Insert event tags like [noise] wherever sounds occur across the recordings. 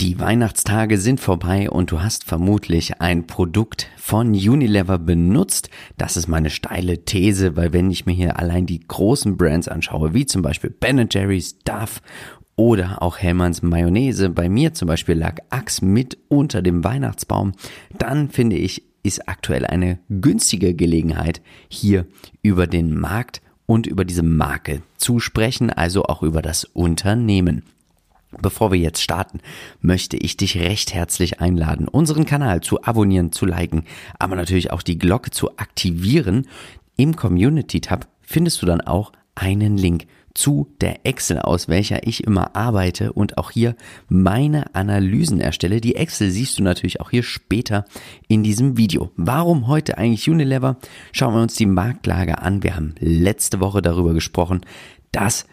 Die Weihnachtstage sind vorbei und du hast vermutlich ein Produkt von Unilever benutzt. Das ist meine steile These, weil wenn ich mir hier allein die großen Brands anschaue, wie zum Beispiel Ben Jerry's, Duff oder auch Hellmanns Mayonnaise, bei mir zum Beispiel lag Axe mit unter dem Weihnachtsbaum, dann finde ich, ist aktuell eine günstige Gelegenheit, hier über den Markt und über diese Marke zu sprechen, also auch über das Unternehmen. Bevor wir jetzt starten, möchte ich dich recht herzlich einladen, unseren Kanal zu abonnieren, zu liken, aber natürlich auch die Glocke zu aktivieren. Im Community Tab findest du dann auch einen Link zu der Excel, aus welcher ich immer arbeite und auch hier meine Analysen erstelle. Die Excel siehst du natürlich auch hier später in diesem Video. Warum heute eigentlich Unilever? Schauen wir uns die Marktlage an. Wir haben letzte Woche darüber gesprochen, dass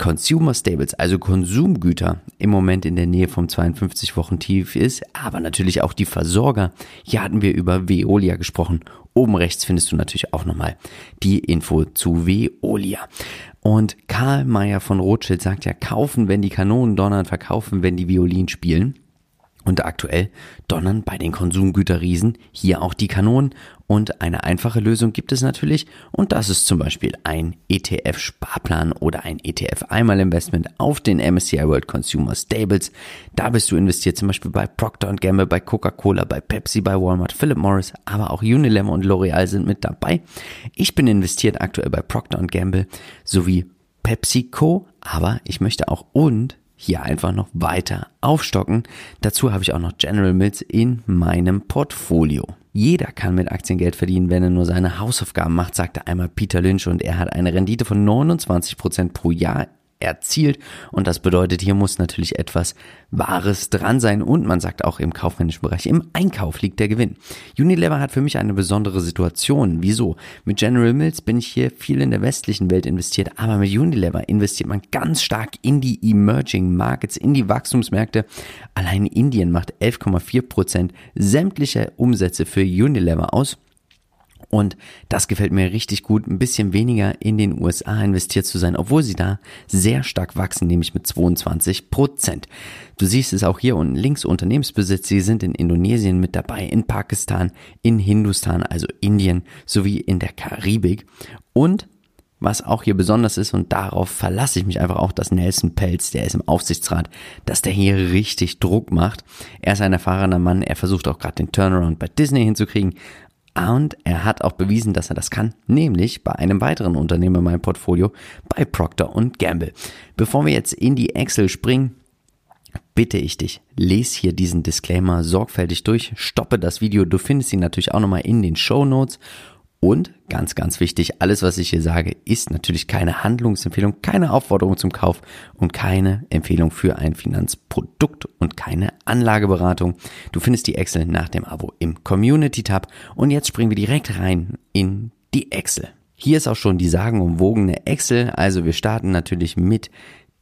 Consumer Stables, also Konsumgüter, im Moment in der Nähe vom 52 Wochen Tief ist, aber natürlich auch die Versorger. Hier hatten wir über Veolia gesprochen. Oben rechts findest du natürlich auch nochmal die Info zu Veolia. Und Karl Mayer von Rothschild sagt ja, kaufen, wenn die Kanonen donnern, verkaufen, wenn die Violin spielen. Und aktuell donnern bei den Konsumgüterriesen hier auch die Kanonen und eine einfache Lösung gibt es natürlich und das ist zum Beispiel ein ETF-Sparplan oder ein ETF-Einmal-Investment auf den MSCI World Consumer Stables. Da bist du investiert zum Beispiel bei Procter Gamble, bei Coca-Cola, bei Pepsi, bei Walmart, Philip Morris, aber auch Unilever und L'Oreal sind mit dabei. Ich bin investiert aktuell bei Procter Gamble sowie PepsiCo, aber ich möchte auch und hier einfach noch weiter aufstocken. Dazu habe ich auch noch General Mills in meinem Portfolio. Jeder kann mit Aktien Geld verdienen, wenn er nur seine Hausaufgaben macht, sagte einmal Peter Lynch und er hat eine Rendite von 29 Prozent pro Jahr erzielt. Und das bedeutet, hier muss natürlich etwas Wahres dran sein. Und man sagt auch im kaufmännischen Bereich, im Einkauf liegt der Gewinn. Unilever hat für mich eine besondere Situation. Wieso? Mit General Mills bin ich hier viel in der westlichen Welt investiert, aber mit Unilever investiert man ganz stark in die Emerging Markets, in die Wachstumsmärkte. Allein Indien macht 11,4 Prozent sämtlicher Umsätze für Unilever aus. Und das gefällt mir richtig gut, ein bisschen weniger in den USA investiert zu sein, obwohl sie da sehr stark wachsen, nämlich mit 22 Prozent. Du siehst es auch hier unten links, Unternehmensbesitz, sie sind in Indonesien mit dabei, in Pakistan, in Hindustan, also Indien, sowie in der Karibik. Und was auch hier besonders ist, und darauf verlasse ich mich einfach auch, dass Nelson Pelz, der ist im Aufsichtsrat, dass der hier richtig Druck macht. Er ist ein erfahrener Mann, er versucht auch gerade den Turnaround bei Disney hinzukriegen, und er hat auch bewiesen, dass er das kann, nämlich bei einem weiteren Unternehmen in meinem Portfolio, bei Procter Gamble. Bevor wir jetzt in die Excel springen, bitte ich dich, lese hier diesen Disclaimer sorgfältig durch, stoppe das Video, du findest ihn natürlich auch nochmal in den Show Notes und ganz, ganz wichtig, alles, was ich hier sage, ist natürlich keine Handlungsempfehlung, keine Aufforderung zum Kauf und keine Empfehlung für ein Finanzprodukt und keine Anlageberatung. Du findest die Excel nach dem Abo im Community-Tab und jetzt springen wir direkt rein in die Excel. Hier ist auch schon die sagenumwogene Excel, also wir starten natürlich mit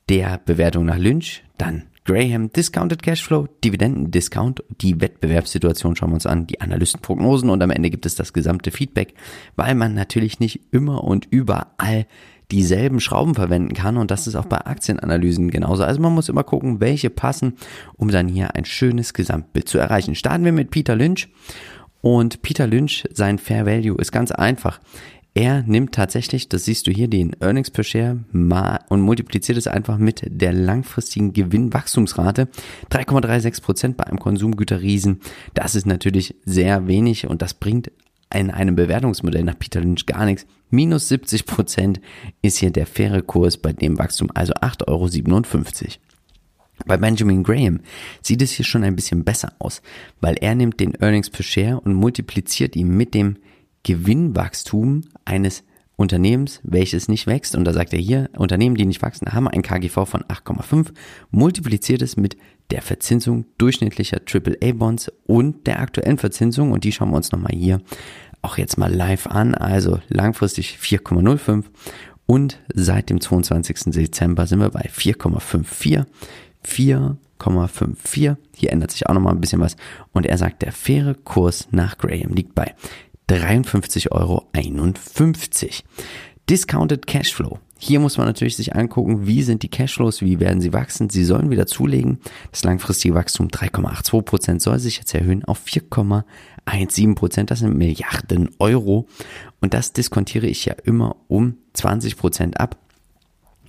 der Bewertung nach Lynch, dann Graham, Discounted Cashflow, Dividendendiscount, die Wettbewerbssituation schauen wir uns an, die Analystenprognosen und am Ende gibt es das gesamte Feedback, weil man natürlich nicht immer und überall dieselben Schrauben verwenden kann und das ist auch bei Aktienanalysen genauso. Also man muss immer gucken, welche passen, um dann hier ein schönes Gesamtbild zu erreichen. Starten wir mit Peter Lynch und Peter Lynch, sein Fair Value ist ganz einfach. Er nimmt tatsächlich, das siehst du hier, den Earnings per Share mal und multipliziert es einfach mit der langfristigen Gewinnwachstumsrate. 3,36 Prozent bei einem Konsumgüterriesen. Das ist natürlich sehr wenig und das bringt in einem Bewertungsmodell nach Peter Lynch gar nichts. Minus 70 Prozent ist hier der faire Kurs bei dem Wachstum, also 8,57 Euro. Bei Benjamin Graham sieht es hier schon ein bisschen besser aus, weil er nimmt den Earnings per Share und multipliziert ihn mit dem Gewinnwachstum eines Unternehmens, welches nicht wächst, und da sagt er hier, Unternehmen, die nicht wachsen, haben ein KGV von 8,5, multipliziert es mit der Verzinsung durchschnittlicher AAA-Bonds und der aktuellen Verzinsung, und die schauen wir uns nochmal hier auch jetzt mal live an, also langfristig 4,05 und seit dem 22. Dezember sind wir bei 4,54, 4,54, hier ändert sich auch nochmal ein bisschen was, und er sagt, der faire Kurs nach Graham liegt bei 53,51 Euro. Discounted Cashflow. Hier muss man natürlich sich angucken, wie sind die Cashflows, wie werden sie wachsen. Sie sollen wieder zulegen. Das langfristige Wachstum 3,82 Prozent soll sich jetzt erhöhen auf 4,17 Prozent. Das sind Milliarden Euro. Und das diskontiere ich ja immer um 20 Prozent ab.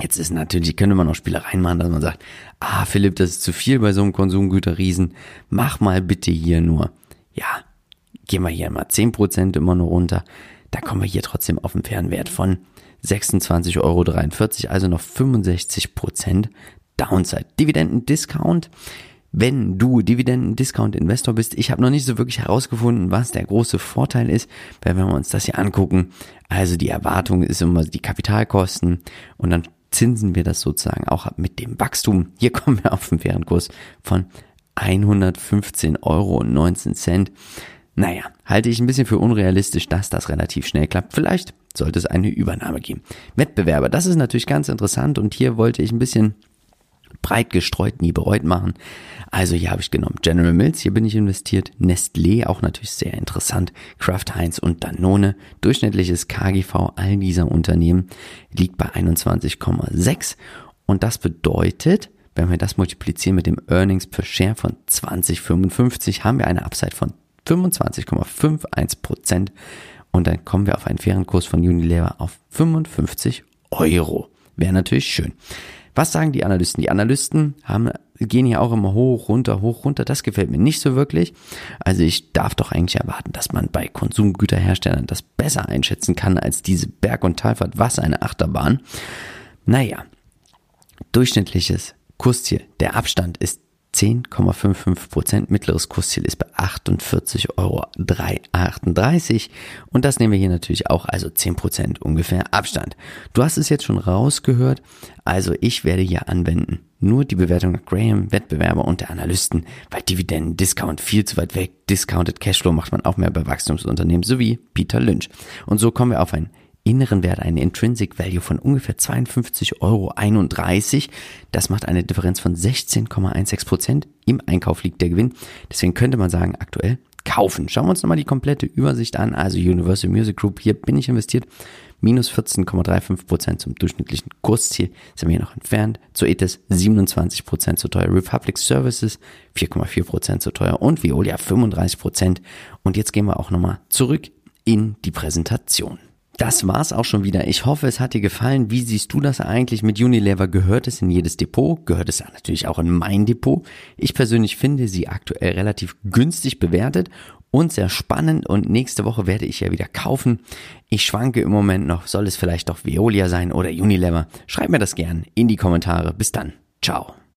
Jetzt ist natürlich, könnte man noch Spielereien machen, dass man sagt, ah, Philipp, das ist zu viel bei so einem Konsumgüterriesen. Mach mal bitte hier nur, ja, gehen wir hier mal 10 Prozent immer nur runter. Da kommen wir hier trotzdem auf einen fairen Wert von 26,43 Euro, also noch 65 Prozent Downside. Dividenden-Discount. Wenn du Dividenden-Discount-Investor bist, ich habe noch nicht so wirklich herausgefunden, was der große Vorteil ist, weil wenn wir uns das hier angucken, also die Erwartung ist immer die Kapitalkosten und dann zinsen wir das sozusagen auch ab mit dem Wachstum. Hier [laughs] kommen wir auf einen fairen Kurs von 115,19 Euro. Naja, halte ich ein bisschen für unrealistisch, dass das relativ schnell klappt. Vielleicht sollte es eine Übernahme geben. Wettbewerber, das ist natürlich ganz interessant und hier wollte ich ein bisschen breit gestreut, nie bereut machen. Also hier habe ich genommen General Mills, hier bin ich investiert, Nestlé, auch natürlich sehr interessant, Kraft Heinz und Danone. Durchschnittliches KGV all dieser Unternehmen liegt bei 21,6 und das bedeutet, wenn wir das multiplizieren mit dem Earnings per Share von 2055, haben wir eine Upside von 25,51 Prozent. Und dann kommen wir auf einen fairen Kurs von Unilever auf 55 Euro. Wäre natürlich schön. Was sagen die Analysten? Die Analysten haben, gehen hier auch immer hoch, runter, hoch, runter. Das gefällt mir nicht so wirklich. Also ich darf doch eigentlich erwarten, dass man bei Konsumgüterherstellern das besser einschätzen kann als diese Berg- und Talfahrt. Was eine Achterbahn. Naja, durchschnittliches Kursziel. Der Abstand ist 10,55 Prozent. Mittleres Kursziel ist bei 48,338 Euro. Und das nehmen wir hier natürlich auch, also 10 Prozent ungefähr Abstand. Du hast es jetzt schon rausgehört. Also ich werde hier anwenden nur die Bewertung nach Graham, Wettbewerber und der Analysten, weil Dividenden, Discount viel zu weit weg. Discounted Cashflow macht man auch mehr bei Wachstumsunternehmen, sowie Peter Lynch. Und so kommen wir auf ein inneren Wert, einen Intrinsic Value von ungefähr 52,31 Euro. Das macht eine Differenz von 16,16 Prozent. Im Einkauf liegt der Gewinn. Deswegen könnte man sagen, aktuell kaufen. Schauen wir uns nochmal die komplette Übersicht an. Also Universal Music Group, hier bin ich investiert. Minus 14,35 Prozent zum durchschnittlichen Kursziel sind wir hier noch entfernt. Zu ETS 27 Prozent zu teuer. Republic Services 4,4 Prozent zu teuer und Veolia 35 Prozent. Und jetzt gehen wir auch nochmal zurück in die Präsentation. Das war's auch schon wieder. Ich hoffe, es hat dir gefallen. Wie siehst du das eigentlich mit Unilever? Gehört es in jedes Depot? Gehört es natürlich auch in mein Depot? Ich persönlich finde sie aktuell relativ günstig bewertet und sehr spannend und nächste Woche werde ich ja wieder kaufen. Ich schwanke im Moment noch, soll es vielleicht doch Veolia sein oder Unilever? Schreib mir das gern in die Kommentare. Bis dann. Ciao.